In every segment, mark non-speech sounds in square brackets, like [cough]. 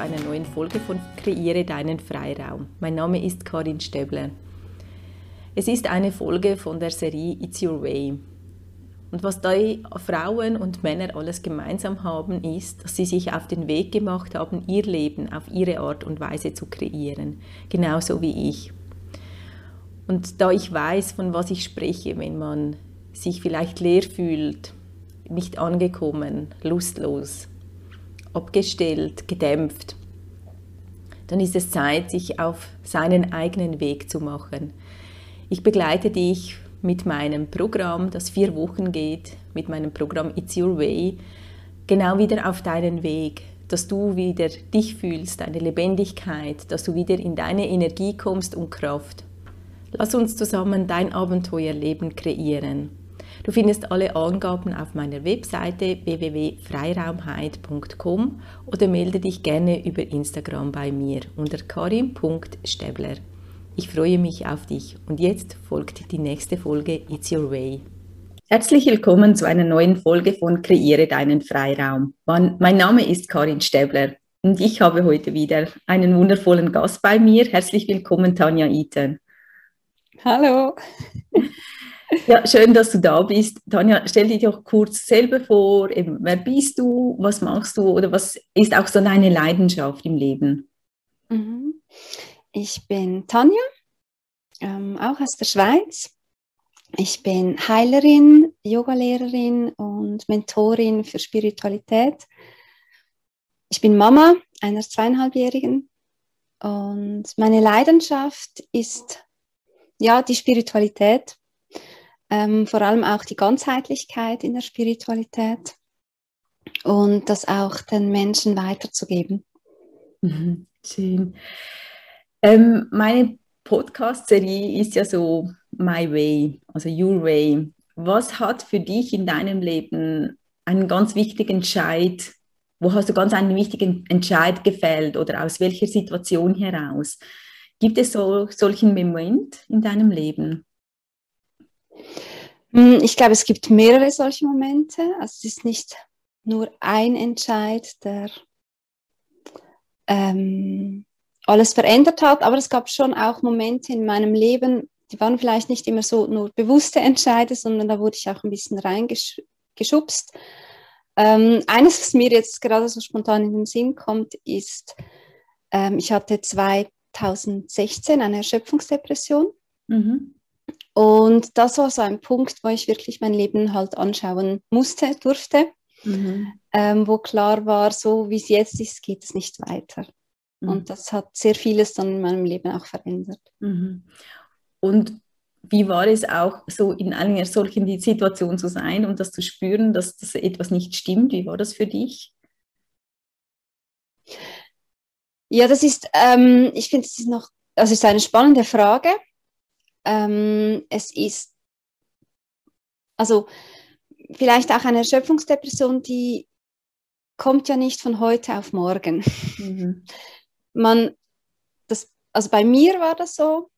einer neuen Folge von Kreiere deinen Freiraum. Mein Name ist Karin Stäbler. Es ist eine Folge von der Serie It's Your Way. Und was da Frauen und Männer alles gemeinsam haben, ist, dass sie sich auf den Weg gemacht haben, ihr Leben auf ihre Art und Weise zu kreieren. Genauso wie ich. Und da ich weiß, von was ich spreche, wenn man sich vielleicht leer fühlt, nicht angekommen, lustlos, abgestellt, gedämpft, dann ist es Zeit, sich auf seinen eigenen Weg zu machen. Ich begleite dich mit meinem Programm, das vier Wochen geht, mit meinem Programm It's Your Way, genau wieder auf deinen Weg, dass du wieder dich fühlst, deine Lebendigkeit, dass du wieder in deine Energie kommst und Kraft. Lass uns zusammen dein Abenteuerleben kreieren. Du findest alle Angaben auf meiner Webseite www.freiraumheit.com oder melde dich gerne über Instagram bei mir unter karim.stäbler. Ich freue mich auf dich und jetzt folgt die nächste Folge It's Your Way. Herzlich willkommen zu einer neuen Folge von Kreiere deinen Freiraum. Mein Name ist Karin Stäbler und ich habe heute wieder einen wundervollen Gast bei mir. Herzlich willkommen, Tanja Iten. Hallo. [laughs] Ja, schön, dass du da bist. Tanja, stell dich doch kurz selber vor. Eben, wer bist du? Was machst du? Oder was ist auch so deine Leidenschaft im Leben? Mhm. Ich bin Tanja, ähm, auch aus der Schweiz. Ich bin Heilerin, Yogalehrerin und Mentorin für Spiritualität. Ich bin Mama einer zweieinhalbjährigen und meine Leidenschaft ist ja die Spiritualität ähm, vor allem auch die Ganzheitlichkeit in der Spiritualität und das auch den Menschen weiterzugeben. Mhm, schön. Ähm, meine Podcast-Serie ist ja so My Way, also Your Way. Was hat für dich in deinem Leben einen ganz wichtigen Entscheid, wo hast du ganz einen wichtigen Entscheid gefällt oder aus welcher Situation heraus? Gibt es so solchen Moment in deinem Leben? Hm, ich glaube, es gibt mehrere solche Momente. Also es ist nicht nur ein Entscheid, der ähm, alles verändert hat, aber es gab schon auch Momente in meinem Leben, die waren vielleicht nicht immer so nur bewusste Entscheide, sondern da wurde ich auch ein bisschen reingeschubst. Ähm, eines, was mir jetzt gerade so spontan in den Sinn kommt, ist, ähm, ich hatte 2016 eine Erschöpfungsdepression. Mhm. Und das war so ein Punkt, wo ich wirklich mein Leben halt anschauen musste, durfte, mhm. ähm, wo klar war, so wie es jetzt ist, geht es nicht weiter. Mhm. Und das hat sehr vieles dann in meinem Leben auch verändert. Mhm. Und wie war es auch so in einer solchen Situation zu sein und das zu spüren, dass das etwas nicht stimmt? Wie war das für dich? Ja, das ist, ähm, ich finde, es ist noch, also ist eine spannende Frage. Ähm, es ist, also vielleicht auch eine Erschöpfungsdepression, die kommt ja nicht von heute auf morgen. Mhm. Man, das, also bei mir war das so,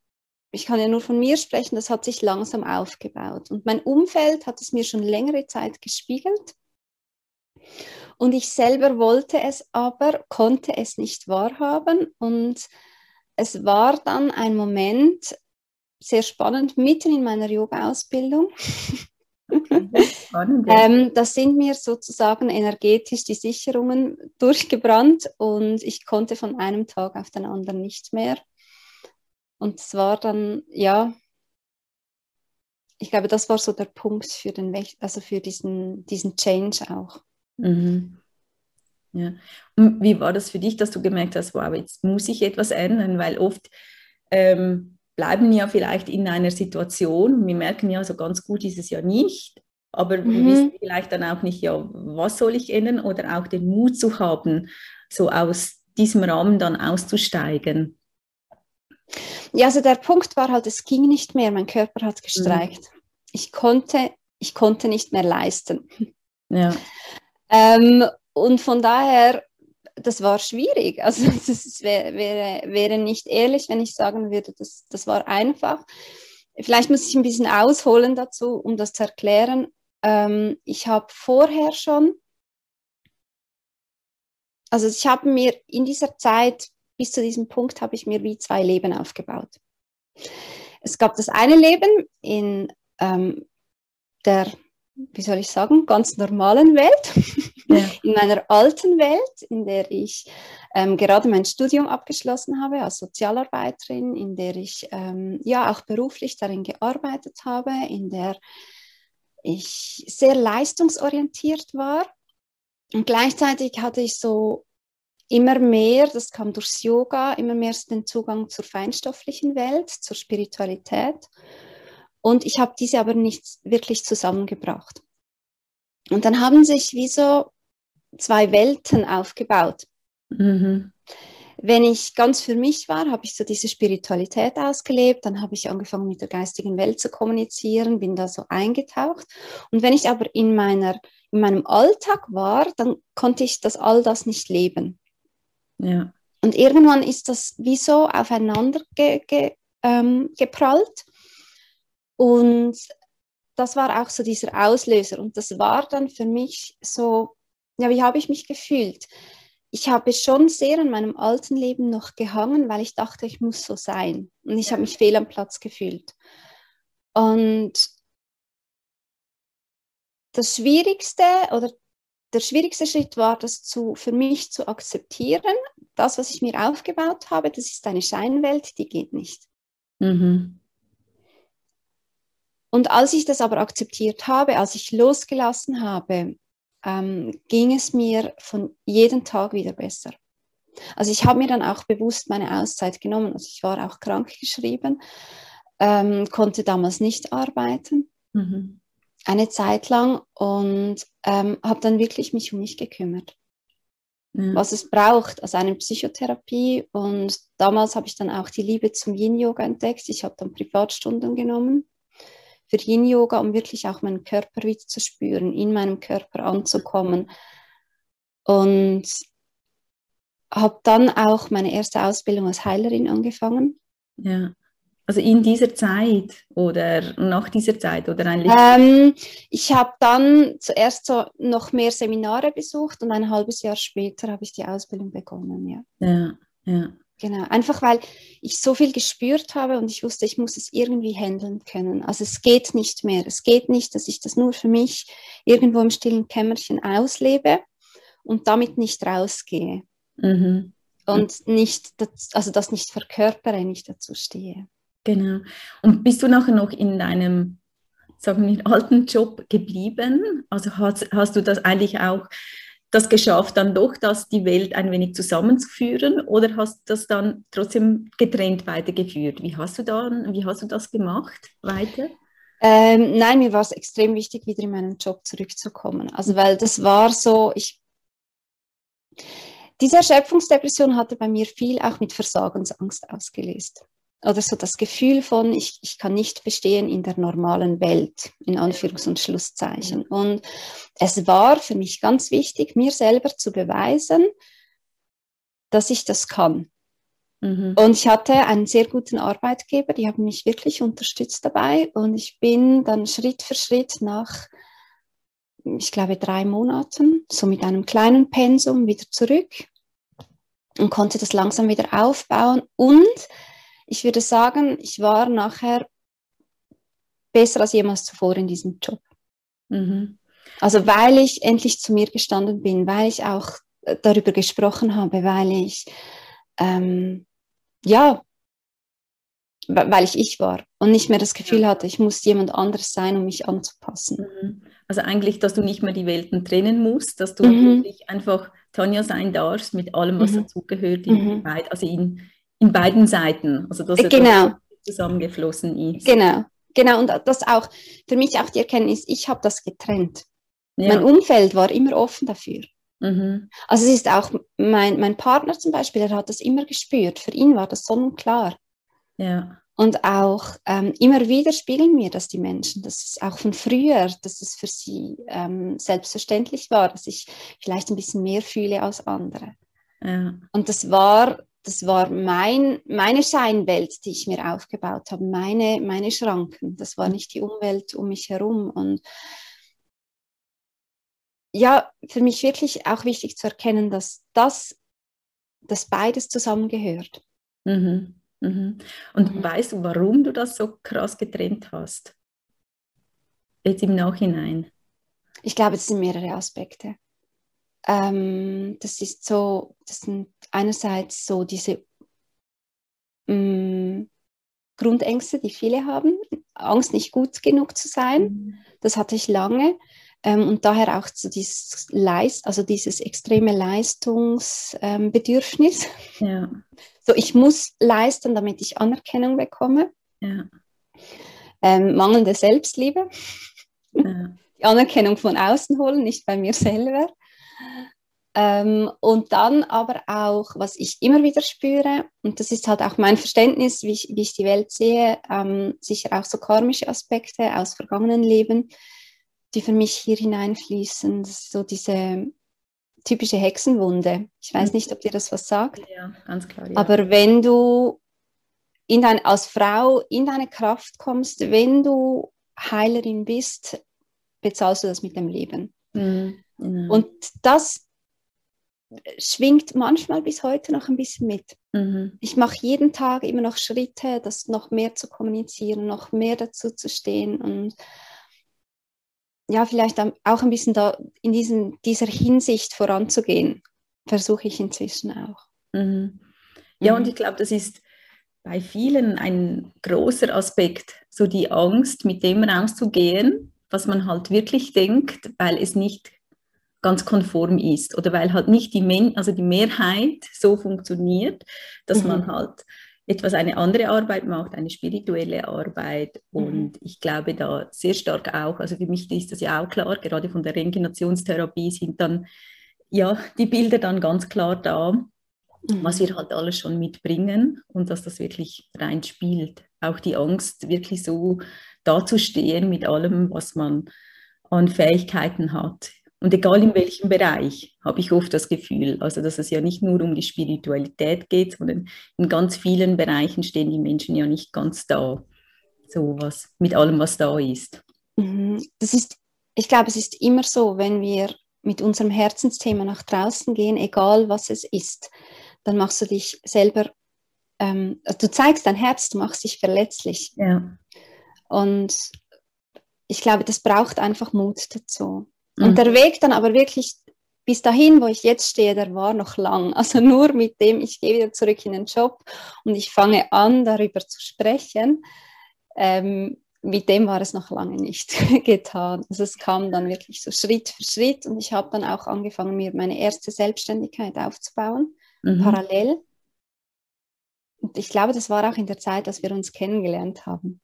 ich kann ja nur von mir sprechen, das hat sich langsam aufgebaut. Und mein Umfeld hat es mir schon längere Zeit gespiegelt. Und ich selber wollte es aber, konnte es nicht wahrhaben. Und es war dann ein Moment, sehr spannend, mitten in meiner Yoga-Ausbildung. Okay, [laughs] ähm, da sind mir sozusagen energetisch die Sicherungen durchgebrannt und ich konnte von einem Tag auf den anderen nicht mehr. Und es war dann, ja, ich glaube, das war so der Punkt für den, also für diesen, diesen Change auch. Mhm. Ja. Und wie war das für dich, dass du gemerkt hast, wow, jetzt muss ich etwas ändern, weil oft ähm, bleiben ja vielleicht in einer Situation, wir merken ja so ganz gut ist es ja nicht, aber mhm. wir wissen vielleicht dann auch nicht, ja, was soll ich ändern oder auch den Mut zu haben, so aus diesem Rahmen dann auszusteigen. Ja, also der Punkt war halt, es ging nicht mehr, mein Körper hat gestreikt. Mhm. Ich, konnte, ich konnte nicht mehr leisten. Ja. Ähm, und von daher das war schwierig. [laughs] Also es wäre, wäre, wäre nicht ehrlich, wenn ich sagen würde, das, das war einfach. Vielleicht muss ich ein bisschen ausholen dazu, um das zu erklären. Ähm, ich habe vorher schon also ich habe mir in dieser Zeit, bis zu diesem Punkt, habe ich mir wie zwei Leben aufgebaut. Es gab das eine Leben in ähm, der, wie soll ich sagen, ganz normalen Welt, ja. [laughs] in meiner alten Welt, in der ich ähm, gerade mein Studium abgeschlossen habe als Sozialarbeiterin, in der ich ähm, ja auch beruflich darin gearbeitet habe, in der ich sehr leistungsorientiert war. Und gleichzeitig hatte ich so immer mehr, das kam durchs Yoga, immer mehr den Zugang zur feinstofflichen Welt, zur Spiritualität. Und ich habe diese aber nicht wirklich zusammengebracht. Und dann haben sich wie so zwei Welten aufgebaut. Mhm. Wenn ich ganz für mich war, habe ich so diese Spiritualität ausgelebt, dann habe ich angefangen mit der geistigen Welt zu kommunizieren, bin da so eingetaucht. Und wenn ich aber in, meiner, in meinem Alltag war, dann konnte ich das all das nicht leben. Ja. Und irgendwann ist das wie so aufeinander ge, ge, ähm, geprallt. Und das war auch so dieser Auslöser. Und das war dann für mich so, ja, wie habe ich mich gefühlt? Ich habe schon sehr an meinem alten Leben noch gehangen, weil ich dachte, ich muss so sein. Und ich habe mich fehl am Platz gefühlt. Und das Schwierigste oder der schwierigste Schritt war, das zu, für mich zu akzeptieren. Das, was ich mir aufgebaut habe, das ist eine Scheinwelt, die geht nicht. Mhm. Und als ich das aber akzeptiert habe, als ich losgelassen habe, ähm, ging es mir von jedem Tag wieder besser. Also ich habe mir dann auch bewusst meine Auszeit genommen. Also ich war auch krank geschrieben, ähm, konnte damals nicht arbeiten. Mhm. Eine Zeit lang und ähm, habe dann wirklich mich um mich gekümmert. Mhm. Was es braucht, also eine Psychotherapie. Und damals habe ich dann auch die Liebe zum Yin-Yoga entdeckt. Ich habe dann Privatstunden genommen für Yin-Yoga, um wirklich auch meinen Körper wieder zu spüren, in meinem Körper anzukommen. Und habe dann auch meine erste Ausbildung als Heilerin angefangen. Ja. Also in dieser Zeit oder nach dieser Zeit oder eigentlich? Ähm, ich habe dann zuerst so noch mehr Seminare besucht und ein halbes Jahr später habe ich die Ausbildung begonnen, ja. Ja, ja. Genau, einfach weil ich so viel gespürt habe und ich wusste, ich muss es irgendwie handeln können. Also es geht nicht mehr. Es geht nicht, dass ich das nur für mich irgendwo im stillen Kämmerchen auslebe und damit nicht rausgehe. Mhm. Und nicht, also das nicht verkörpere, nicht dazu stehe. Genau. Und bist du nachher noch in deinem, sagen wir, alten Job geblieben? Also hast, hast du das eigentlich auch das geschafft, dann doch das die Welt ein wenig zusammenzuführen oder hast du das dann trotzdem getrennt weitergeführt? Wie hast du dann, wie hast du das gemacht weiter? Ähm, nein, mir war es extrem wichtig, wieder in meinen Job zurückzukommen. Also weil das war so, ich diese Erschöpfungsdepression hatte bei mir viel auch mit Versagensangst ausgelöst oder so das Gefühl von, ich, ich kann nicht bestehen in der normalen Welt, in Anführungs- und Schlusszeichen. Und es war für mich ganz wichtig, mir selber zu beweisen, dass ich das kann. Mhm. Und ich hatte einen sehr guten Arbeitgeber, die haben mich wirklich unterstützt dabei. Und ich bin dann Schritt für Schritt nach, ich glaube, drei Monaten, so mit einem kleinen Pensum wieder zurück und konnte das langsam wieder aufbauen. Und ich würde sagen, ich war nachher besser als jemals zuvor in diesem Job. Mhm. Also weil ich endlich zu mir gestanden bin, weil ich auch äh, darüber gesprochen habe, weil ich ähm, ja, weil ich ich war und nicht mehr das Gefühl hatte, ich muss jemand anderes sein, um mich anzupassen. Mhm. Also eigentlich, dass du nicht mehr die Welten trennen musst, dass du mhm. wirklich einfach Tanja sein darfst mit allem, was mhm. dazugehört, mhm. also in, in beiden Seiten. Also dass genau. zusammengeflossen ist. Genau, genau. Und das auch für mich auch die Erkenntnis, ich habe das getrennt. Ja. Mein Umfeld war immer offen dafür. Mhm. Also es ist auch mein, mein Partner zum Beispiel, der hat das immer gespürt. Für ihn war das sonnenklar. Ja. Und auch ähm, immer wieder spiegeln mir das die Menschen, dass es auch von früher, dass es für sie ähm, selbstverständlich war, dass ich vielleicht ein bisschen mehr fühle als andere. Ja. Und das war das war mein, meine Scheinwelt, die ich mir aufgebaut habe, meine, meine Schranken. Das war nicht die Umwelt um mich herum. Und ja, für mich wirklich auch wichtig zu erkennen, dass das, dass beides zusammengehört. Mhm. Mhm. Und mhm. weißt du, warum du das so krass getrennt hast? Jetzt im Nachhinein. Ich glaube, es sind mehrere Aspekte. Ähm, das ist so, das sind einerseits so diese mh, mm, Grundängste, die viele haben, Angst, nicht gut genug zu sein. Mhm. Das hatte ich lange. Ähm, und daher auch so dieses Leist, also dieses extreme Leistungsbedürfnis. Ähm, ja. [laughs] So, ich muss leisten, damit ich Anerkennung bekomme. Ja. Ähm, mangelnde Selbstliebe. Ja. [laughs] Die Anerkennung von außen holen, nicht bei mir selber. Ähm, und dann aber auch, was ich immer wieder spüre, und das ist halt auch mein Verständnis, wie ich, wie ich die Welt sehe, ähm, sicher auch so karmische Aspekte aus vergangenen Leben, die für mich hier hineinfließen. so diese typische Hexenwunde. Ich weiß nicht, ob dir das was sagt. Ja, ganz klar. Ja. Aber wenn du in dein, als Frau in deine Kraft kommst, wenn du Heilerin bist, bezahlst du das mit dem Leben. Mhm. Und das schwingt manchmal bis heute noch ein bisschen mit. Mhm. Ich mache jeden Tag immer noch Schritte, das noch mehr zu kommunizieren, noch mehr dazu zu stehen und ja, vielleicht auch ein bisschen da in diesen, dieser Hinsicht voranzugehen, versuche ich inzwischen auch. Mhm. Ja, mhm. und ich glaube, das ist bei vielen ein großer Aspekt, so die Angst, mit dem rauszugehen, was man halt wirklich denkt, weil es nicht ganz konform ist oder weil halt nicht die, Men also die Mehrheit so funktioniert, dass mhm. man halt etwas eine andere Arbeit macht, eine spirituelle Arbeit. Mhm. Und ich glaube da sehr stark auch, also für mich ist das ja auch klar, gerade von der Regenerationstherapie sind dann ja die Bilder dann ganz klar da, mhm. was wir halt alles schon mitbringen und dass das wirklich reinspielt. Auch die Angst, wirklich so dazustehen mit allem, was man an Fähigkeiten hat. Und egal in welchem Bereich, habe ich oft das Gefühl, also dass es ja nicht nur um die Spiritualität geht, sondern in ganz vielen Bereichen stehen die Menschen ja nicht ganz da. So was, mit allem, was da ist. Mhm. Das ist, ich glaube, es ist immer so, wenn wir mit unserem Herzensthema nach draußen gehen, egal was es ist, dann machst du dich selber, ähm, du zeigst dein Herz, du machst dich verletzlich. Ja. Und ich glaube, das braucht einfach Mut dazu. Mhm. Und der Weg dann aber wirklich bis dahin, wo ich jetzt stehe, der war noch lang. [laughs] Also nur mit dem, ich gehe wieder zurück in den Job und ich fange an, darüber zu sprechen. Ähm, mit dem war es noch lange nicht [laughs] getan. Also es kam dann wirklich so Schritt für Schritt und ich habe dann auch angefangen, mir meine erste Selbstständigkeit aufzubauen, mhm. parallel. Und ich glaube, das war auch in der Zeit, dass wir uns kennengelernt haben.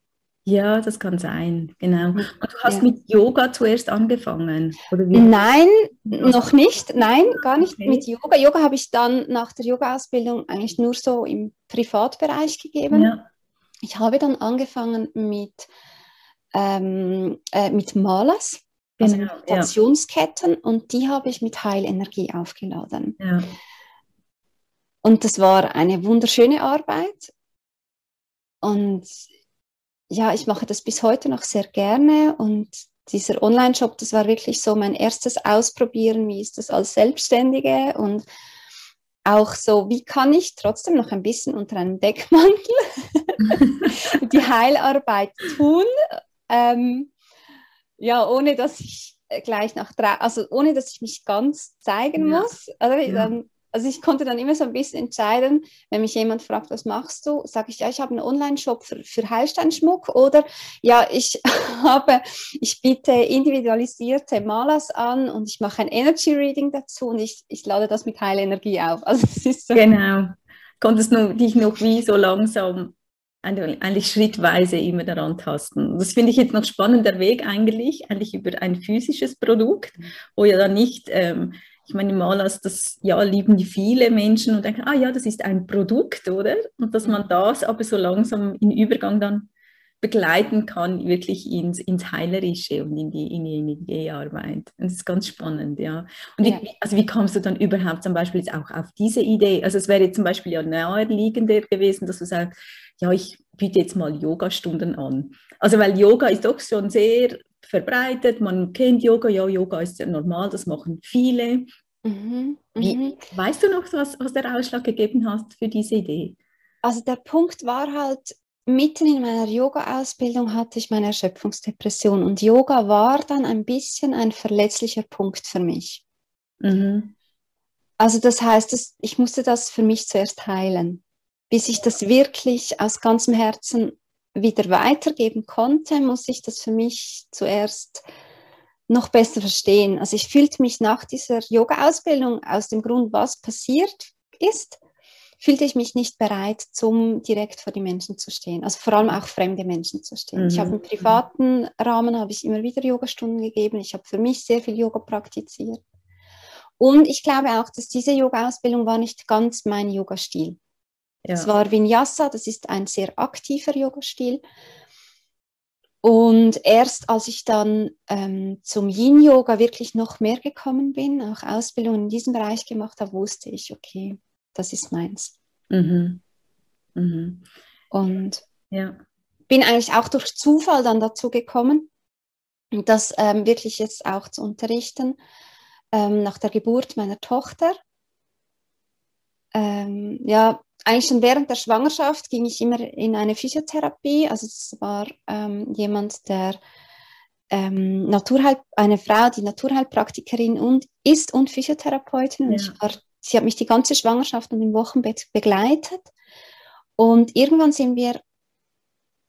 Ja, das kann sein, genau. Und du hast ja. mit Yoga zuerst angefangen? Nein, noch nicht. Nein, gar nicht okay. mit Yoga. Yoga habe ich dann nach der Yoga-Ausbildung eigentlich nur so im Privatbereich gegeben. Ja. Ich habe dann angefangen mit, ähm, äh, mit Malas, also genau, Meditationsketten, ja. und die habe ich mit Heilenergie aufgeladen. Ja. Und das war eine wunderschöne Arbeit. Und ja, ich mache das bis heute noch sehr gerne und dieser Online-Shop, das war wirklich so mein erstes Ausprobieren, wie ist das als Selbstständige und auch so, wie kann ich trotzdem noch ein bisschen unter einem Deckmantel [laughs] die Heilarbeit tun, ähm, ja, ohne dass ich gleich nach drei, also ohne dass ich mich ganz zeigen ja. muss. Also ja. dann also ich konnte dann immer so ein bisschen entscheiden, wenn mich jemand fragt, was machst du, sage ich, ja, ich habe einen Online-Shop für, für Heilsteinschmuck oder ja, ich [laughs] habe, ich biete individualisierte Malas an und ich mache ein Energy Reading dazu und ich, ich lade das mit Heilenergie auf. [laughs] Also es ist so. Genau. Konntest du dich noch wie so langsam eigentlich schrittweise immer daran tasten. Das finde ich jetzt noch spannender Weg eigentlich, eigentlich über ein physisches Produkt, wo ja dann nicht ähm, ich meine, Malers, das ja lieben die viele Menschen und denken, ah ja, das ist ein Produkt, oder? Und dass man das aber so langsam in Übergang dann begleiten kann, wirklich ins, ins Heilerische und in die, in die Energiearbeit. Und das ist ganz spannend, ja. Und ja. Wie, also wie kommst du dann überhaupt zum Beispiel jetzt auch auf diese Idee? Also es wäre zum Beispiel ja naheliegender gewesen, dass du sagst, ja, ich biete jetzt mal Yoga-Stunden an. Also weil Yoga ist doch schon sehr verbreitet, man kennt Yoga, ja, Yoga ist ja normal, das machen viele. Mhm, Wie, mhm. weißt du noch, was, was der Ausschlag gegeben hat für diese Idee? Also der Punkt war halt, mitten in meiner Yoga-Ausbildung hatte ich meine Erschöpfungsdepression und Yoga war dann ein bisschen ein verletzlicher Punkt für mich. Mhm. Also das heißt, ich musste das für mich zuerst heilen, bis ich das wirklich aus ganzem Herzen wieder weitergeben konnte, muss ich das für mich zuerst noch besser verstehen. Also ich fühlte mich nach dieser Yoga-Ausbildung aus dem Grund, was passiert ist, fühlte ich mich nicht bereit, zum direkt vor die Menschen zu stehen. Also vor allem auch fremde Menschen zu stehen. Mhm. Ich habe im privaten Rahmen habe ich immer wieder Yogastunden gegeben. Ich habe für mich sehr viel Yoga praktiziert. Und ich glaube auch, dass diese Yoga-Ausbildung war nicht ganz mein Yoga-Stil. Ja. Das war Vinyasa, das ist ein sehr aktiver Yoga-Stil. Und erst als ich dann ähm, zum Yin-Yoga wirklich noch mehr gekommen bin, auch Ausbildungen in diesem Bereich gemacht habe, wusste ich, okay, das ist meins. Mhm. Mhm. Und ja. bin eigentlich auch durch Zufall dann dazu gekommen, das ähm, wirklich jetzt auch zu unterrichten, ähm, nach der Geburt meiner Tochter. Ähm, ja, eigentlich schon während der Schwangerschaft ging ich immer in eine Physiotherapie. Also es war ähm, jemand, der ähm, Naturheil, eine Frau, die Naturheilpraktikerin und ist und Physiotherapeutin. Und ja. war, sie hat mich die ganze Schwangerschaft und im Wochenbett begleitet. Und irgendwann sind wir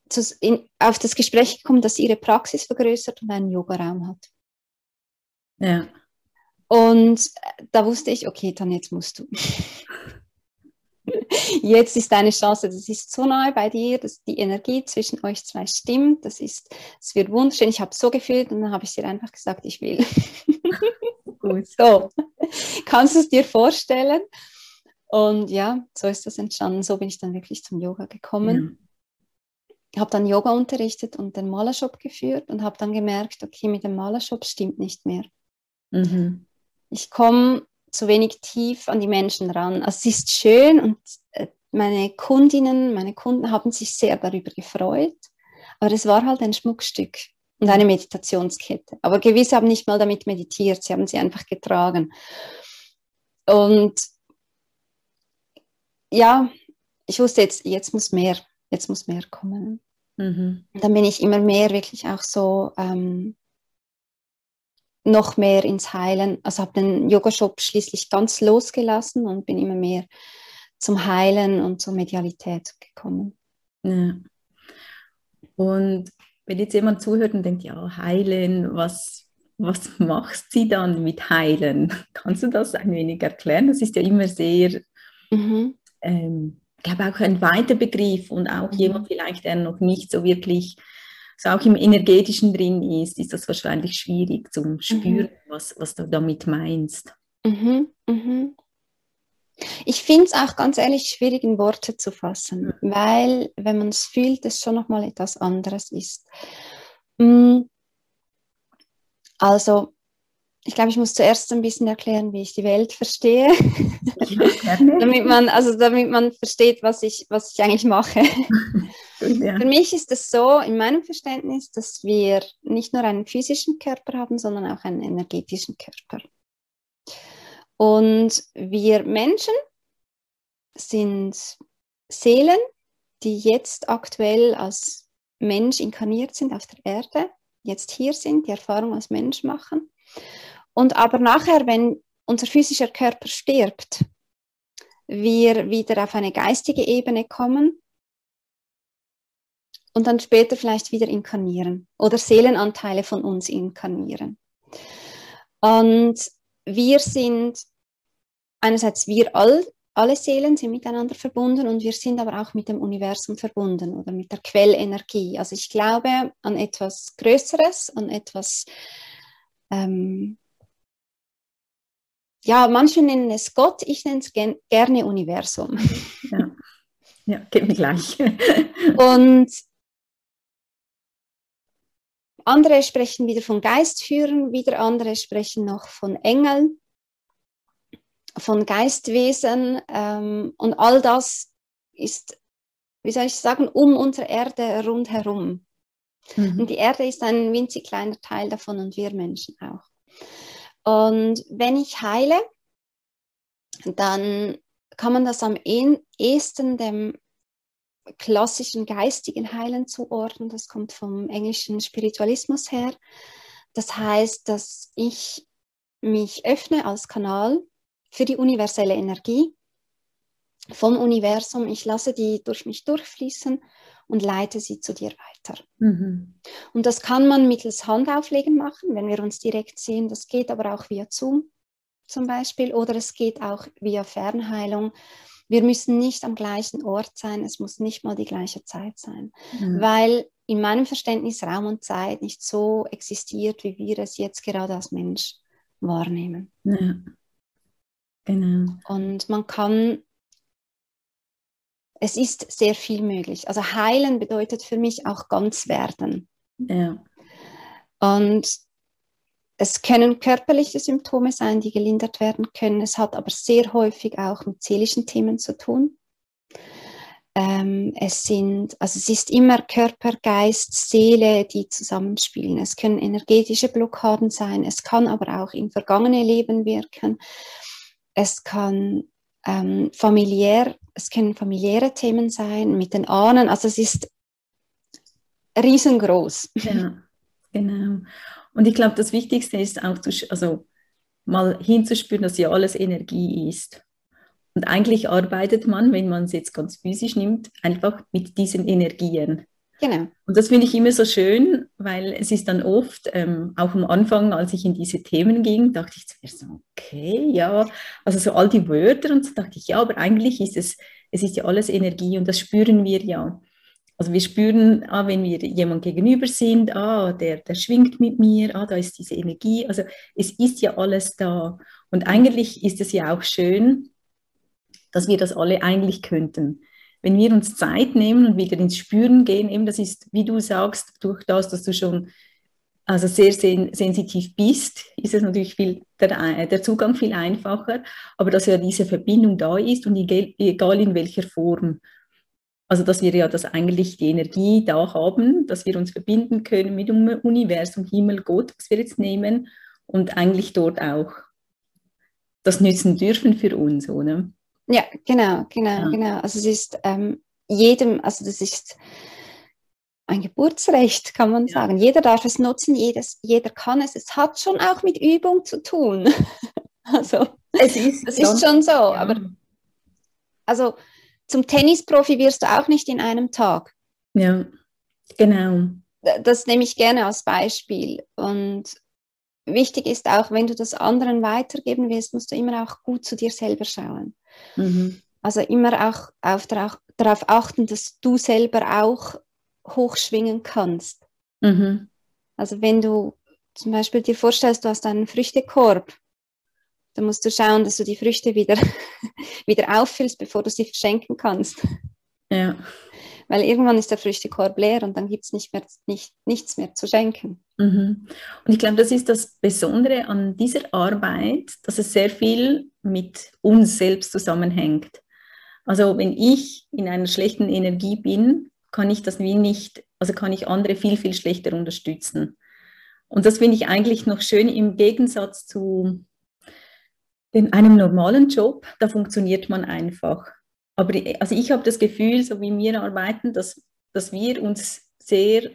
zu, in, auf das Gespräch gekommen, dass sie ihre Praxis vergrößert und einen Yogaraum hat. Ja. Und äh, da wusste ich, okay, dann jetzt musst du. [laughs] jetzt ist deine Chance, das ist so nahe bei dir, dass die Energie zwischen euch zwei stimmt, das ist, es wird wunderschön, ich habe so gefühlt und dann habe ich dir einfach gesagt, ich will. [laughs] Gut. So, kannst du es dir vorstellen? Und ja, so ist das entstanden, so bin ich dann wirklich zum Yoga gekommen. Ja. Habe dann Yoga unterrichtet und den Malershop geführt und habe dann gemerkt, okay, mit dem Malershop stimmt nicht mehr. Mhm. Ich komme zu wenig tief an die Menschen ran. Also es ist schön und äh, meine Kundinnen, meine Kunden haben sich sehr darüber gefreut, aber es war halt ein Schmuckstück und eine Meditationskette. Aber gewisse haben nicht mal damit meditiert, sie haben sie einfach getragen. Und ja, ich wusste jetzt, jetzt muss mehr, jetzt muss mehr kommen. Mhm. Dann bin ich immer mehr wirklich auch so ähm, noch mehr ins Heilen, also habe den Yogashop schließlich ganz losgelassen und bin immer mehr zum Heilen und zur Medialität gekommen. Ja. Und wenn jetzt jemand zuhört und denkt, ja, heilen, was, was [laughs] machst sie dann mit heilen? [laughs] Kannst du das ein wenig erklären? Das ist ja immer sehr, mhm. ähm, ich glaube auch ein weiter Begriff und auch mhm. jemand vielleicht, der noch nicht so wirklich so auch im Energetischen drin ist, ist das wahrscheinlich schwierig zu mhm. spüren, mhm. was, was du damit meinst. Mhm, mhm. Ich finde es auch ganz ehrlich schwierig in Worte zu fassen, mhm. weil wenn man es fühlt, es schon nochmal etwas anderes ist. Mm. Also, ich glaube, ich muss zuerst ein bisschen erklären, wie ich die Welt verstehe, [laughs] damit man, also damit man versteht, was ich, was ich eigentlich mache. [laughs] [laughs] Ja. Für mich ist es so, in meinem Verständnis, dass wir nicht nur einen physischen Körper haben, sondern auch einen energetischen Körper. Und wir Menschen sind Seelen, die jetzt aktuell als Mensch inkarniert sind auf der Erde, jetzt hier sind, die Erfahrung als Mensch machen. Und aber nachher, wenn unser physischer Körper stirbt, wir wieder auf eine geistige Ebene kommen und dann später vielleicht wieder inkarnieren oder Seelenanteile von uns inkarnieren. Und wir sind, einerseits wir all, alle Seelen sind miteinander verbunden und wir sind aber auch mit dem Universum verbunden oder mit der Quellenergie. Also ich glaube an etwas Größeres, an etwas, ähm, ja, manche nennen es Gott, ich nenne es gerne Universum. Ja, ja geht mir gleich. und andere sprechen wieder von Geistführern, wieder andere sprechen noch von Engeln, von Geistwesen ähm, und all das ist, wie soll ich sagen, um unsere Erde rundherum. Mhm. Und die Erde ist ein winzig kleiner Teil davon und wir Menschen auch. Und wenn ich heile, dann kann man das am ehesten dem klassischen geistigen Heilen zuordnen. Das kommt vom englischen Spiritualismus her. Das heißt, dass ich mich öffne als Kanal für die universelle Energie vom Universum. Ich lasse die durch mich durchfließen und leite sie zu dir weiter. Mhm. Und das kann man mittels Handauflegen machen, wenn wir uns direkt sehen. Das geht aber auch via Zoom zum Beispiel oder es geht auch via Fernheilung. Wir müssen nicht am gleichen Ort sein, es muss nicht mal die gleiche Zeit sein, mhm. weil in meinem Verständnis Raum und Zeit nicht so existiert, wie wir es jetzt gerade als Mensch wahrnehmen. Ja. Genau. Und man kann, es ist sehr viel möglich. Also heilen bedeutet für mich auch ganz werden. Ja. Und es können körperliche Symptome sein, die gelindert werden können. Es hat aber sehr häufig auch mit seelischen Themen zu tun. Ähm, es sind, also es ist immer Körper, Geist, Seele, die zusammenspielen. Es können energetische Blockaden sein. Es kann aber auch in vergangene Leben wirken. Es kann ähm, familiär, es können familiäre Themen sein mit den Ahnen. Also es ist riesengroß. Ja, genau. Und ich glaube, das Wichtigste ist auch, also mal hinzuspüren, dass ja alles Energie ist. Und eigentlich arbeitet man, wenn man es jetzt ganz physisch nimmt, einfach mit diesen Energien. Genau. Und das finde ich immer so schön, weil es ist dann oft, ähm, auch am Anfang, als ich in diese Themen ging, dachte ich zuerst so, okay, ja, also so all die Wörter und so dachte ich, ja, aber eigentlich ist es, es ist ja alles Energie und das spüren wir ja. Also wir spüren, ah, wenn wir jemand gegenüber sind, ah, der, der schwingt mit mir, ah, da ist diese Energie. Also es ist ja alles da. Und eigentlich ist es ja auch schön, dass wir das alle eigentlich könnten. Wenn wir uns Zeit nehmen und wieder ins Spüren gehen, eben das ist, wie du sagst, durch das, dass du schon also sehr sen sensitiv bist, ist es natürlich viel, der, der Zugang viel einfacher, aber dass ja diese Verbindung da ist und egal in welcher Form. Also dass wir ja das eigentlich die Energie da haben, dass wir uns verbinden können mit dem Universum, Himmel, Gott, was wir jetzt nehmen und eigentlich dort auch das nützen dürfen für uns, oder? Ja, genau, genau, ja. genau. Also es ist ähm, jedem, also das ist ein Geburtsrecht, kann man ja. sagen. Jeder darf es nutzen, jedes, jeder kann es. Es hat schon auch mit Übung zu tun. [laughs] also es ist, das ist schon so, ja. aber also zum Tennisprofi wirst du auch nicht in einem Tag. Ja, genau. Das nehme ich gerne als Beispiel. Und wichtig ist auch, wenn du das anderen weitergeben willst, musst du immer auch gut zu dir selber schauen. Mhm. Also immer auch auf, darauf achten, dass du selber auch hochschwingen kannst. Mhm. Also wenn du zum Beispiel dir vorstellst, du hast einen Früchtekorb dann musst du schauen, dass du die Früchte wieder, [laughs] wieder auffüllst, bevor du sie verschenken kannst. Ja. Weil irgendwann ist der Früchtekorb leer und dann gibt es nicht mehr, nicht, nichts mehr zu schenken. Mhm. Und ich glaube, das ist das Besondere an dieser Arbeit, dass es sehr viel mit uns selbst zusammenhängt. Also wenn ich in einer schlechten Energie bin, kann ich das wie nicht, also kann ich andere viel, viel schlechter unterstützen. Und das finde ich eigentlich noch schön im Gegensatz zu in einem normalen Job, da funktioniert man einfach. Aber also ich habe das Gefühl, so wie wir arbeiten, dass, dass wir uns sehr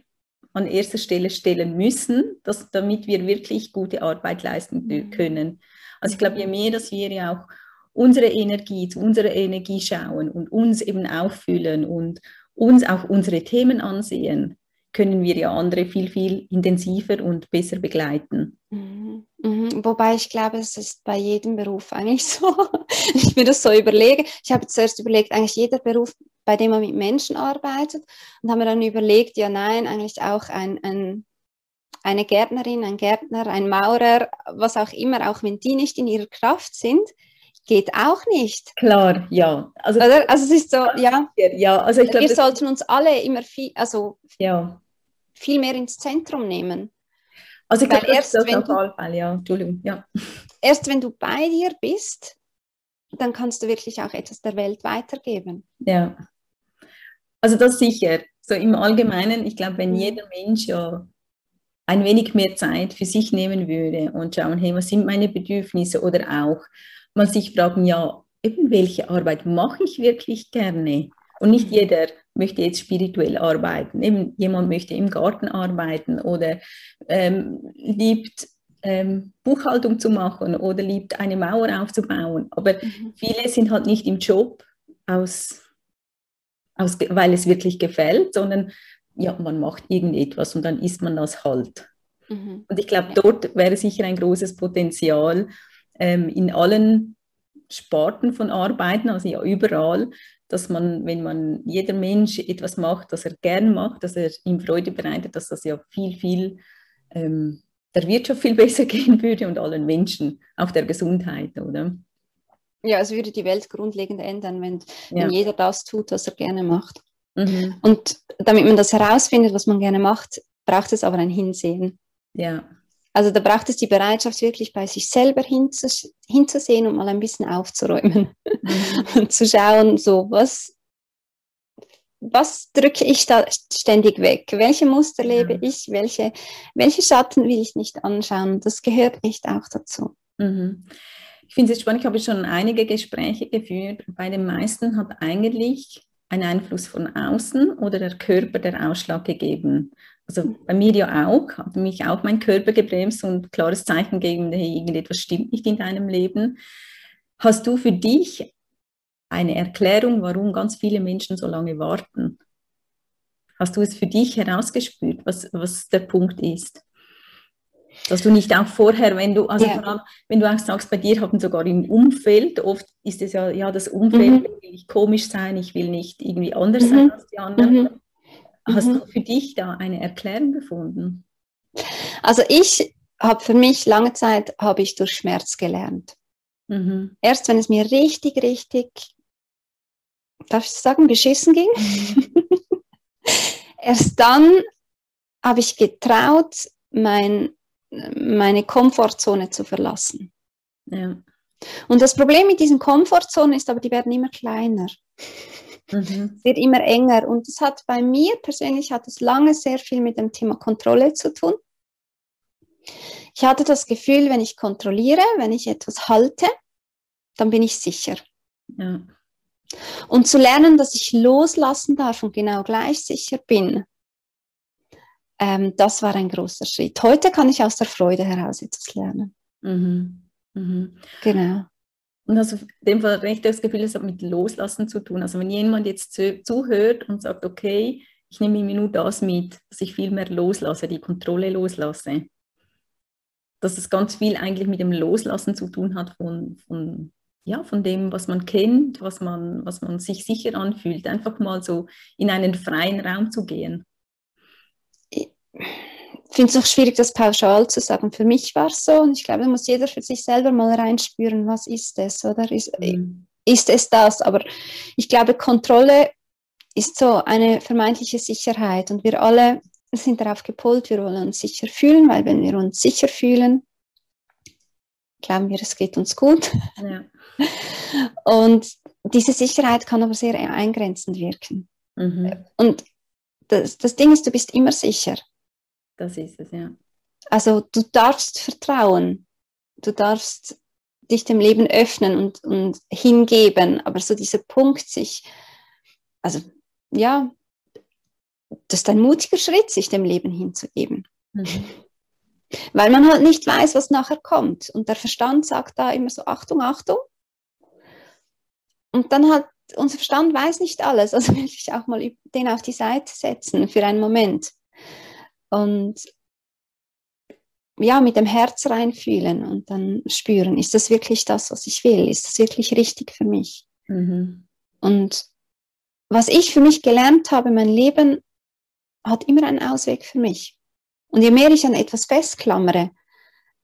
an erster Stelle stellen müssen, dass, damit wir wirklich gute Arbeit leisten mhm. können. Also ich glaube, je mehr, dass wir ja auch unsere Energie, zu unserer Energie schauen und uns eben auffüllen und uns auch unsere Themen ansehen, können wir ja andere viel, viel intensiver und besser begleiten. Mhm. Mhm. Wobei ich glaube, es ist bei jedem Beruf eigentlich [laughs] so. ich mir das so überlege. Ich habe zuerst überlegt, eigentlich jeder Beruf, bei dem man mit Menschen arbeitet und habe mir dann überlegt, ja nein, eigentlich auch ein, ein eine Gärtnerin, ein Gärtner, ein Maurer, was auch immer, auch wenn die nicht in ihrer Kraft sind, geht auch nicht. Klar, ja. Also, Oder? also es ist so, ja. Ja, also ich glaube, wir sollten uns alle immer viel, also ja viel mehr ins Zentrum nehmen. Also ich glaube, erst, das wenn auf jeden Fall, ja, Entschuldigung, ja. Erst wenn du bei dir bist, dann kannst du wirklich auch etwas der Welt weitergeben. Ja. Also das sicher. so im Allgemeinen, ich glaube, wenn mhm. jeder Mensch ja ein wenig mehr Zeit für sich nehmen würde und schauen, hey, was sind meine Bedürfnisse oder auch mal sich fragen, ja, eben welche Arbeit mache ich wirklich gerne? Und nicht mhm. jeder möchte jetzt spirituell arbeiten. Eben jemand möchte im Garten arbeiten oder ähm, liebt ähm, Buchhaltung zu machen oder liebt eine Mauer aufzubauen. Aber mhm. viele sind halt nicht im Job aus, aus, weil es wirklich gefällt, sondern ja, man macht irgendetwas und dann ist man das halt. Mhm. Und ich glaube, dort wäre sicher ein großes Potenzial ähm, in allen Sparten von Arbeiten, also ja überall, dass man, wenn man jeder Mensch etwas macht, das er gern macht, dass er ihm Freude bereitet, dass das ja viel, viel ähm, der Wirtschaft viel [laughs] besser gehen würde und allen Menschen, auch der Gesundheit, oder? Ja, es würde die Welt grundlegend ändern, wenn, ja. wenn jeder das tut, was er gerne macht. Mhm. Und damit man das herausfindet, was man gerne macht, braucht es aber ein Hinsehen. Ja. Also da braucht es die Bereitschaft, wirklich bei sich selber hinzus hinzusehen und mal ein bisschen aufzuräumen mhm. [laughs] und zu schauen, so was, was drücke ich da ständig weg? Welche Muster lebe ich? Welche, welche Schatten will ich nicht anschauen? Das gehört echt auch dazu. Mhm. Ich finde es spannend, ich habe schon einige Gespräche geführt. Bei den meisten hat eigentlich ein Einfluss von außen oder der Körper der Ausschlag gegeben. Also bei mir ja auch, hat mich auch mein Körper gebremst und klares Zeichen gegeben, hey, irgendetwas stimmt nicht in deinem Leben. Hast du für dich eine Erklärung, warum ganz viele Menschen so lange warten? Hast du es für dich herausgespürt, was, was der Punkt ist? Dass du nicht auch vorher, wenn du, also ja. wenn du auch sagst, bei dir haben sogar im Umfeld, oft ist es ja, ja, das Umfeld, mhm. will ich komisch sein, ich will nicht irgendwie anders mhm. sein als die anderen. Mhm. Hast mhm. du für dich da eine Erklärung gefunden? Also ich habe für mich lange Zeit habe ich durch Schmerz gelernt. Mhm. Erst wenn es mir richtig, richtig, darf ich sagen, beschissen ging, mhm. [laughs] erst dann habe ich getraut, mein, meine Komfortzone zu verlassen. Ja. Und das Problem mit diesen Komfortzonen ist aber, die werden immer kleiner. Mhm. Es wird immer enger. Und das hat bei mir persönlich hat es lange sehr viel mit dem Thema Kontrolle zu tun. Ich hatte das Gefühl, wenn ich kontrolliere, wenn ich etwas halte, dann bin ich sicher. Ja. Und zu lernen, dass ich loslassen darf und genau gleich sicher bin, ähm, das war ein großer Schritt. Heute kann ich aus der Freude heraus etwas lernen. Mhm. Mhm. Genau. Und also in dem Fall recht das Gefühl, es hat mit Loslassen zu tun. Also wenn jemand jetzt zu, zuhört und sagt, okay, ich nehme mir nur das mit, dass ich viel mehr loslasse, die Kontrolle loslasse, dass es ganz viel eigentlich mit dem Loslassen zu tun hat von, von, ja, von dem, was man kennt, was man, was man sich sicher anfühlt, einfach mal so in einen freien Raum zu gehen finde es auch schwierig, das pauschal zu sagen. Für mich war es so und ich glaube, da muss jeder für sich selber mal reinspüren, was ist es oder ist, mhm. ist es das? Aber ich glaube, Kontrolle ist so eine vermeintliche Sicherheit und wir alle sind darauf gepolt, wir wollen uns sicher fühlen, weil wenn wir uns sicher fühlen, glauben wir, es geht uns gut. Ja. [laughs] Und diese Sicherheit kann aber sehr eingrenzend wirken. Mhm. Und das, das Ding ist, du bist immer sicher. Das ist es, ja. Also du darfst vertrauen, du darfst dich dem Leben öffnen und, und hingeben, aber so dieser Punkt, sich, also ja, das ist ein mutiger Schritt, sich dem Leben hinzugeben. Mhm. Weil man halt nicht weiß, was nachher kommt. Und der Verstand sagt da immer so, Achtung, Achtung. Und dann hat unser Verstand weiß nicht alles. Also [laughs] will ich auch mal den auf die Seite setzen für einen Moment und ja, mit dem Herz reinfühlen und dann spüren, ist das wirklich das, was ich will? Ist das wirklich richtig für mich? Mhm. Und was ich für mich gelernt habe, mein Leben hat immer einen Ausweg für mich. Und je mehr ich an etwas festklammere,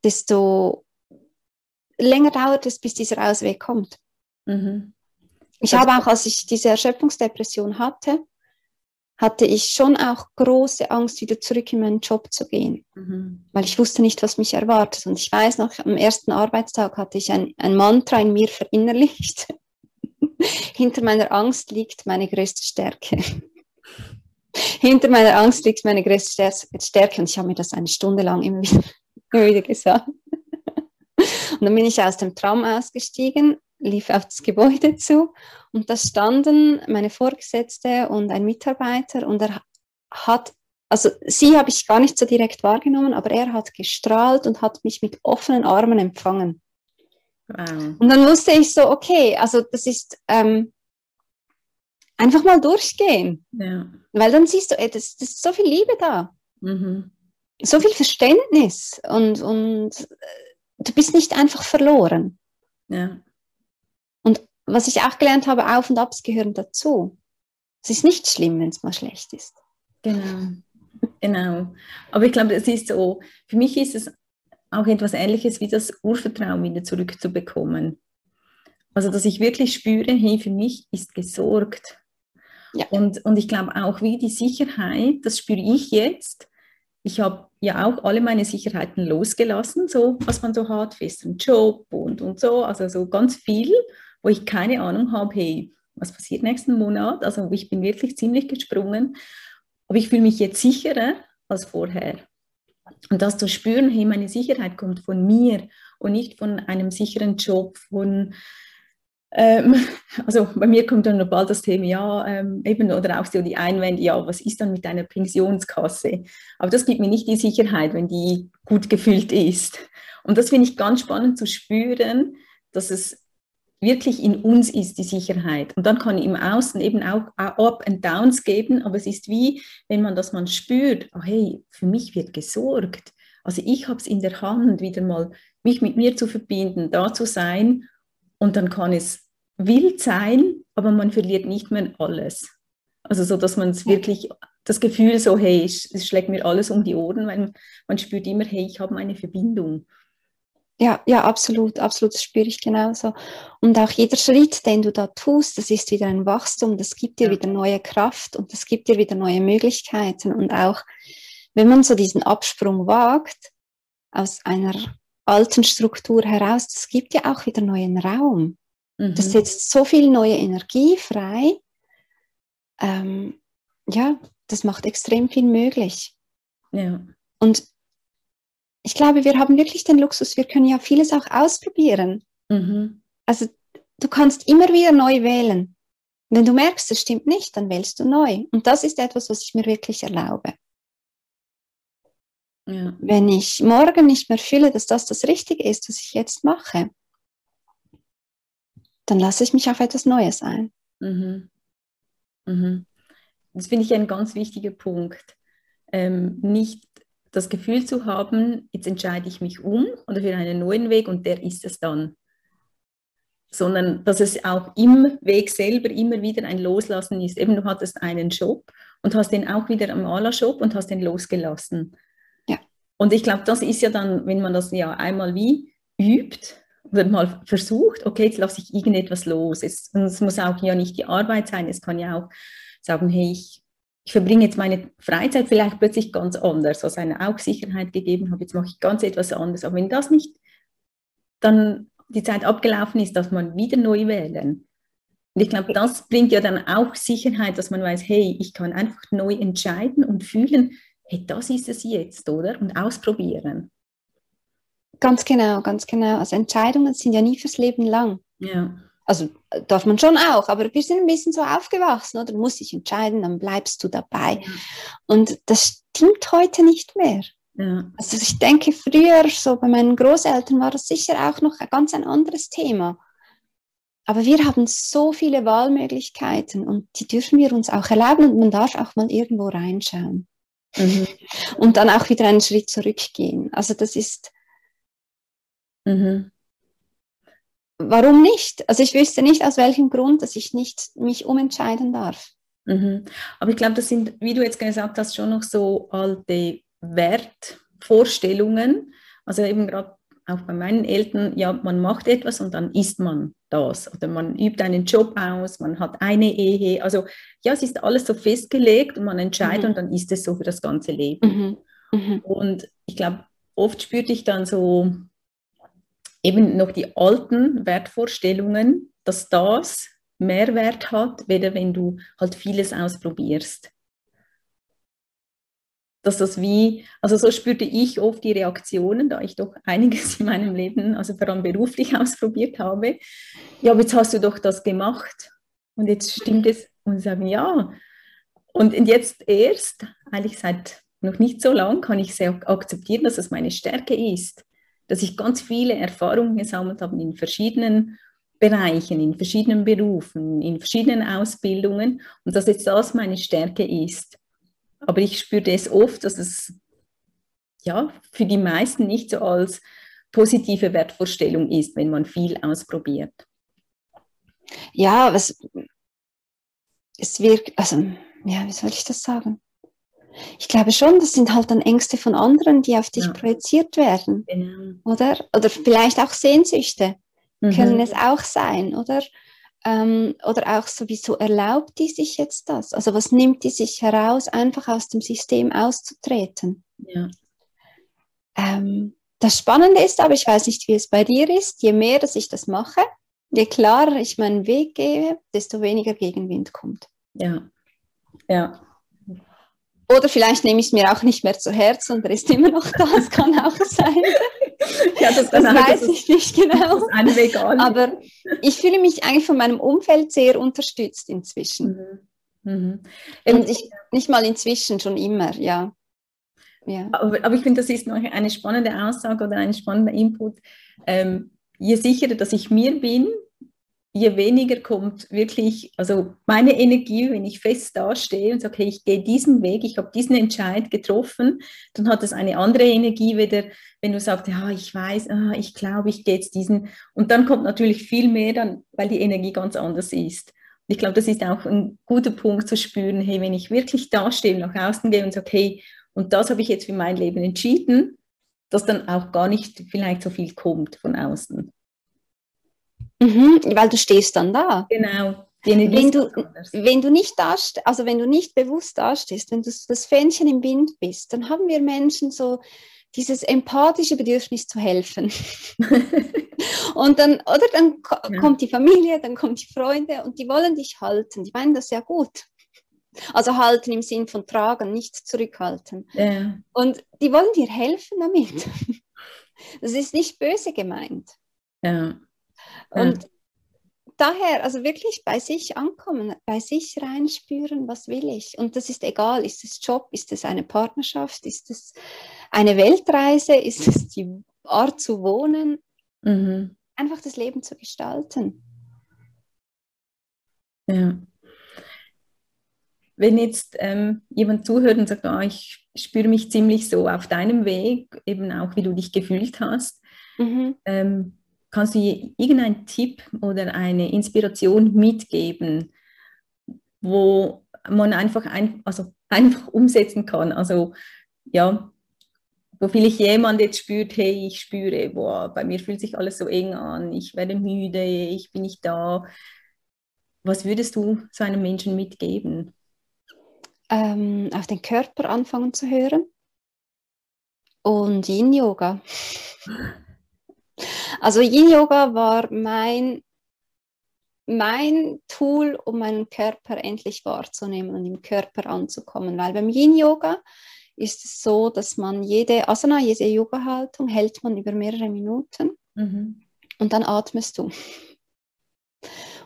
desto länger dauert es, bis dieser Ausweg kommt. Mhm. Ich habe auch, als ich diese Erschöpfungsdepression hatte, hatte ich schon auch große Angst, wieder zurück in meinen Job zu gehen, mhm. weil ich wusste nicht, was mich erwartet. Und ich weiß noch, am ersten Arbeitstag hatte ich ein, ein Mantra in mir verinnerlicht. [laughs] Hinter meiner Angst liegt meine größte Stärke. [laughs] hinter meiner Angst liegt meine größte Stärke und ich habe mir das eine Stunde lang immer wieder, [laughs] immer wieder gesagt. Und dann bin ich aus dem Traum ausgestiegen, lief auf das Gebäude zu und da standen meine Vorgesetzte und ein Mitarbeiter und er hat, also sie habe ich gar nicht so direkt wahrgenommen, aber er hat gestrahlt und hat mich mit offenen Armen empfangen. Wow. Und dann wusste ich so, okay, also das ist ähm, einfach mal durchgehen. Ja. Weil dann siehst du, ey, das, das ist so viel Liebe da. Mhm. So viel Verständnis und, und äh, du bist nicht einfach verloren. Ja. Was ich auch gelernt habe, Auf und Abs gehören dazu. Es ist nicht schlimm, wenn es mal schlecht ist. Genau. Genau. Aber ich glaube, es ist so, für mich ist es auch etwas Ähnliches wie das Urvertrauen wieder zurückzubekommen. Also, dass ich wirklich spüre, hey, für mich ist gesorgt. Ja. Und, und ich glaube auch, wie die Sicherheit, das spüre ich jetzt. Ich habe ja auch alle meine Sicherheiten losgelassen, so was man so hat, festen Job und, und so, also so ganz viel, wo ich keine Ahnung habe, hey, was passiert nächsten Monat? Also ich bin wirklich ziemlich gesprungen, aber ich fühle mich jetzt sicherer als vorher. Und das zu spüren, hey, meine Sicherheit kommt von mir und nicht von einem sicheren Job, von, ähm, [laughs] also bei mir kommt dann noch bald das Thema, ja, ähm, eben, oder auch so die Einwände, ja, was ist dann mit deiner Pensionskasse? Aber das gibt mir nicht die Sicherheit, wenn die gut gefüllt ist. Und das finde ich ganz spannend zu spüren, dass es wirklich in uns ist, die Sicherheit. Und dann kann im Außen eben auch Up and Downs geben, aber es ist wie, wenn man das mal spürt, oh hey, für mich wird gesorgt. Also ich habe es in der Hand, wieder mal mich mit mir zu verbinden, da zu sein und dann kann es wild sein, aber man verliert nicht mehr alles. Also so, dass man es wirklich, das Gefühl so, hey, es schlägt mir alles um die Ohren, weil man spürt immer, hey, ich habe eine Verbindung. Ja, ja, absolut, absolut, das spüre ich genauso. Und auch jeder Schritt, den du da tust, das ist wieder ein Wachstum, das gibt dir ja. wieder neue Kraft und das gibt dir wieder neue Möglichkeiten. Und auch wenn man so diesen Absprung wagt aus einer alten Struktur heraus, das gibt ja auch wieder neuen Raum. Mhm. Das setzt so viel neue Energie frei. Ähm, ja, das macht extrem viel möglich. Ja. Und ich glaube, wir haben wirklich den Luxus, wir können ja vieles auch ausprobieren. Mhm. Also du kannst immer wieder neu wählen. Wenn du merkst, es stimmt nicht, dann wählst du neu. Und das ist etwas, was ich mir wirklich erlaube. Ja. Wenn ich morgen nicht mehr fühle, dass das das Richtige ist, was ich jetzt mache, dann lasse ich mich auf etwas Neues ein. Mhm. Mhm. Das finde ich ein ganz wichtiger Punkt. Ähm, nicht das Gefühl zu haben, jetzt entscheide ich mich um oder für einen neuen Weg und der ist es dann. Sondern dass es auch im Weg selber immer wieder ein Loslassen ist. Eben, du hattest einen Job und hast den auch wieder am Ala-Shop und hast den losgelassen. Ja. Und ich glaube, das ist ja dann, wenn man das ja einmal wie übt oder mal versucht, okay, jetzt lasse ich irgendetwas los. Es, es muss auch ja nicht die Arbeit sein, es kann ja auch sagen, hey, ich ich verbringe jetzt meine Freizeit vielleicht plötzlich ganz anders, was eine auch Sicherheit gegeben hat, jetzt mache ich ganz etwas anderes. Aber wenn das nicht dann die Zeit abgelaufen ist, dass man wieder neu wählen. Und ich glaube, das bringt ja dann auch Sicherheit, dass man weiß, hey, ich kann einfach neu entscheiden und fühlen, hey, das ist es jetzt, oder? Und ausprobieren. Ganz genau, ganz genau. Also Entscheidungen sind ja nie fürs Leben lang. Ja. Also äh, darf man schon auch, aber wir sind ein bisschen so aufgewachsen, oder? Du musst dich entscheiden, dann bleibst du dabei. Ja. Und das stimmt heute nicht mehr. Ja. Also ich denke, früher, so bei meinen Großeltern, war das sicher auch noch ein ganz ein anderes Thema. Aber wir haben so viele Wahlmöglichkeiten und die dürfen wir uns auch erlauben und man darf auch mal irgendwo reinschauen. Mhm. Und dann auch wieder einen Schritt zurückgehen. Also das ist, mhm warum nicht? Also ich wüsste nicht, aus welchem Grund, dass ich nicht mich umentscheiden darf. Mhm. Aber ich glaube, das sind, wie du jetzt gesagt hast, schon noch so alte Wertvorstellungen. Also eben gerade auch bei meinen Eltern, ja, man macht etwas und dann isst man das. Oder man übt einen Job aus, man hat eine Ehe. Also ja, es ist alles so festgelegt und man entscheidet mhm. und dann ist es so für das ganze Leben. Mhm. mhm. Und ich glaube, oft spürte ich dann so, eben noch die alten Wertvorstellungen, dass das mehr Wert hat, weder wenn du halt vieles ausprobierst. dass das wie, also so spürte ich oft die Reaktionen, da ich doch einiges in meinem Leben, also vor allem beruflich [laughs] ausprobiert habe. Ja, aber jetzt hast du doch das gemacht und jetzt stimmt es und sagen ja. Und jetzt erst, eigentlich seit noch nicht so lang, kann ich sehr akzeptieren, dass es meine Stärke ist, dass ich ganz viele Erfahrungen gesammelt habe in verschiedenen Bereichen, in verschiedenen Berufen, in verschiedenen Ausbildungen und dass jetzt das meine Stärke ist. Aber ich spürte es oft, dass es ja für die meisten nicht so als positive Wertvorstellung ist, wenn man viel ausprobiert. Ja, was es wirkt, also ja, wie soll ich das sagen? Ich glaube schon, das sind halt dann Ängste von anderen, die auf dich ja. projiziert werden, genau. oder? Oder vielleicht auch Sehnsüchte mhm. können es auch sein, oder? Ähm, oder auch sowieso erlaubt die sich jetzt das? Also was nimmt die sich heraus, einfach aus dem System auszutreten? Ja. Ähm, das Spannende ist aber, ich weiß nicht, wie es bei dir ist, je mehr, dass ich das mache, je klarer ich meinen Weg gehe, desto weniger Gegenwind kommt. Ja, ja. Oder vielleicht nehme ich es mir auch nicht mehr zu Herzen und er ist immer noch da, das kann auch sein. ja, das, das weiß ich nicht genau. Aber ich fühle mich eigentlich von meinem Umfeld sehr unterstützt inzwischen. Mhm. Mhm. Und ich nicht mal inzwischen, schon immer, ja. ja. Aber, aber ich finde, das ist noch eine spannende Aussage oder ein spannender Input. Ähm, je sicherer, dass ich mir bin, je weniger kommt wirklich, also meine Energie, wenn ich fest dastehe und sage, okay, ich gehe diesen Weg, ich habe diesen Entscheid getroffen, dann hat es eine andere Energie wieder, wenn du sagst, ja, ich weiß, ah, ich glaube, ich gehe jetzt diesen. Und dann kommt natürlich viel mehr dann, weil die Energie ganz anders ist. ich glaube, das ist auch ein guter Punkt zu spüren, hey, wenn ich wirklich dastehe, nach außen gehe und sage, hey, und das habe ich jetzt für mein Leben entschieden, dass dann auch gar nicht vielleicht so viel kommt von außen. Mhm, weil du stehst dann da. Genau. Wenn du, wenn du nicht da, also wenn du nicht bewusst dastehst, wenn du das Fähnchen im Wind bist, dann haben wir Menschen so dieses empathische Bedürfnis zu helfen. [laughs] und dann, oder dann ja. kommt die Familie, dann kommen die Freunde und die wollen dich halten. Die meinen das ja gut. Also halten im Sinn von tragen, nicht zurückhalten. Ja. Und die wollen dir helfen damit. Das ist nicht böse gemeint. Ja. Und daher, also wirklich bei sich ankommen, bei sich reinspüren, was will ich. Und das ist egal, ist es Job, ist es eine Partnerschaft, ist es eine Weltreise, ist es die Art zu wohnen. Mhm. Einfach das Leben zu gestalten. Ja. Wenn jetzt ähm, jemand zuhört und sagt, oh, ich spüre mich ziemlich so auf deinem Weg, eben auch wie du dich gefühlt hast, mhm. ähm, Kannst du irgendeinen Tipp oder eine Inspiration mitgeben, wo man einfach, ein, also [laughs] einfach umsetzen kann? Also ja, wo vielleicht jemand jetzt spürt, hey, ich spüre, boah, bei mir fühlt sich alles so eng an, ich werde müde, ich bin nicht da. Was würdest du so einem Menschen mitgeben? Ähm, auf den Körper anfangen zu hören und Yin-Yoga. [laughs] Also Yin-Yoga war mein, mein Tool, um meinen Körper endlich wahrzunehmen und im Körper anzukommen. Weil beim Yin-Yoga ist es so, dass man jede Asana, jede Yoga-Haltung hält man über mehrere Minuten mhm. und dann atmest du.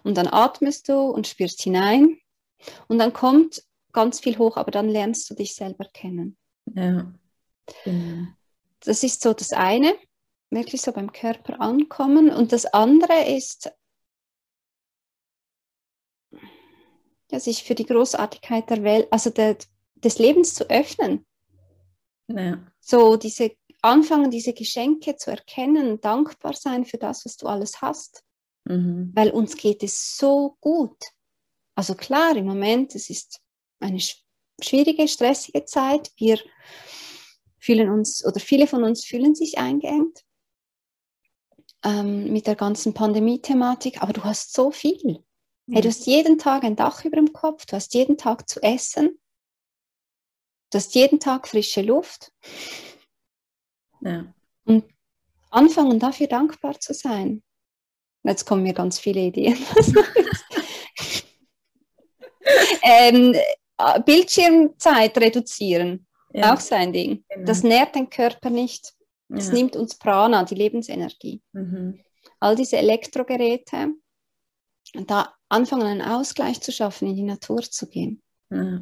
Und dann atmest du und spürst hinein und dann kommt ganz viel hoch, aber dann lernst du dich selber kennen. Ja. Genau. Das ist so das eine wirklich so beim Körper ankommen. Und das andere ist, ja, sich für die Großartigkeit der Welt, also der, des Lebens zu öffnen. Ja. So diese anfangen, diese Geschenke zu erkennen, dankbar sein für das, was du alles hast. Mhm. Weil uns geht es so gut. Also klar, im Moment, es ist eine schwierige, stressige Zeit. Wir fühlen uns oder viele von uns fühlen sich eingeengt ähm, mit der ganzen Pandemie-Thematik, aber du hast so viel. Mhm. Hey, du hast jeden Tag ein Dach über dem Kopf, du hast jeden Tag zu essen, du hast jeden Tag frische Luft. Ja. Und anfangen dafür dankbar zu sein. Jetzt kommen mir ganz viele Ideen. [laughs] [laughs] ähm, Bildschirmzeit reduzieren. Ja. Auch so ein Ding. Genau. Das nährt den Körper nicht. Es ja. nimmt uns Prana, die Lebensenergie. Mhm. All diese Elektrogeräte, da anfangen, einen Ausgleich zu schaffen, in die Natur zu gehen. Ja.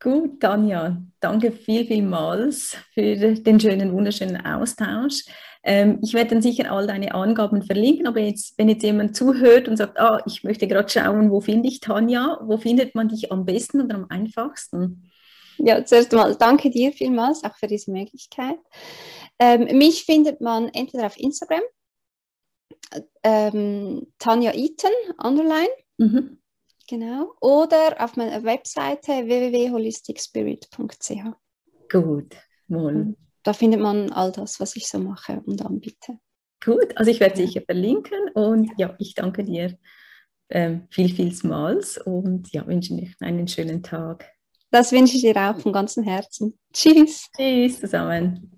Gut, Tanja, danke viel, vielmals für den schönen, wunderschönen Austausch. Ähm, ich werde dann sicher all deine Angaben verlinken, aber jetzt, wenn jetzt jemand zuhört und sagt, ah, ich möchte gerade schauen, wo finde ich Tanja, wo findet man dich am besten oder am einfachsten? Ja, zuerst einmal danke dir vielmals auch für diese Möglichkeit. Ähm, mich findet man entweder auf Instagram, ähm, Tanja Eaton, underline, mhm. genau, oder auf meiner Webseite www.holisticspirit.ch. Gut, wohl. Da findet man all das, was ich so mache und anbiete. Gut, also ich werde sicher verlinken und ja, ich danke dir ähm, viel, vielmals und ja, wünsche dir einen schönen Tag. Das wünsche ich dir auch von ganzem Herzen. Tschüss. Tschüss zusammen.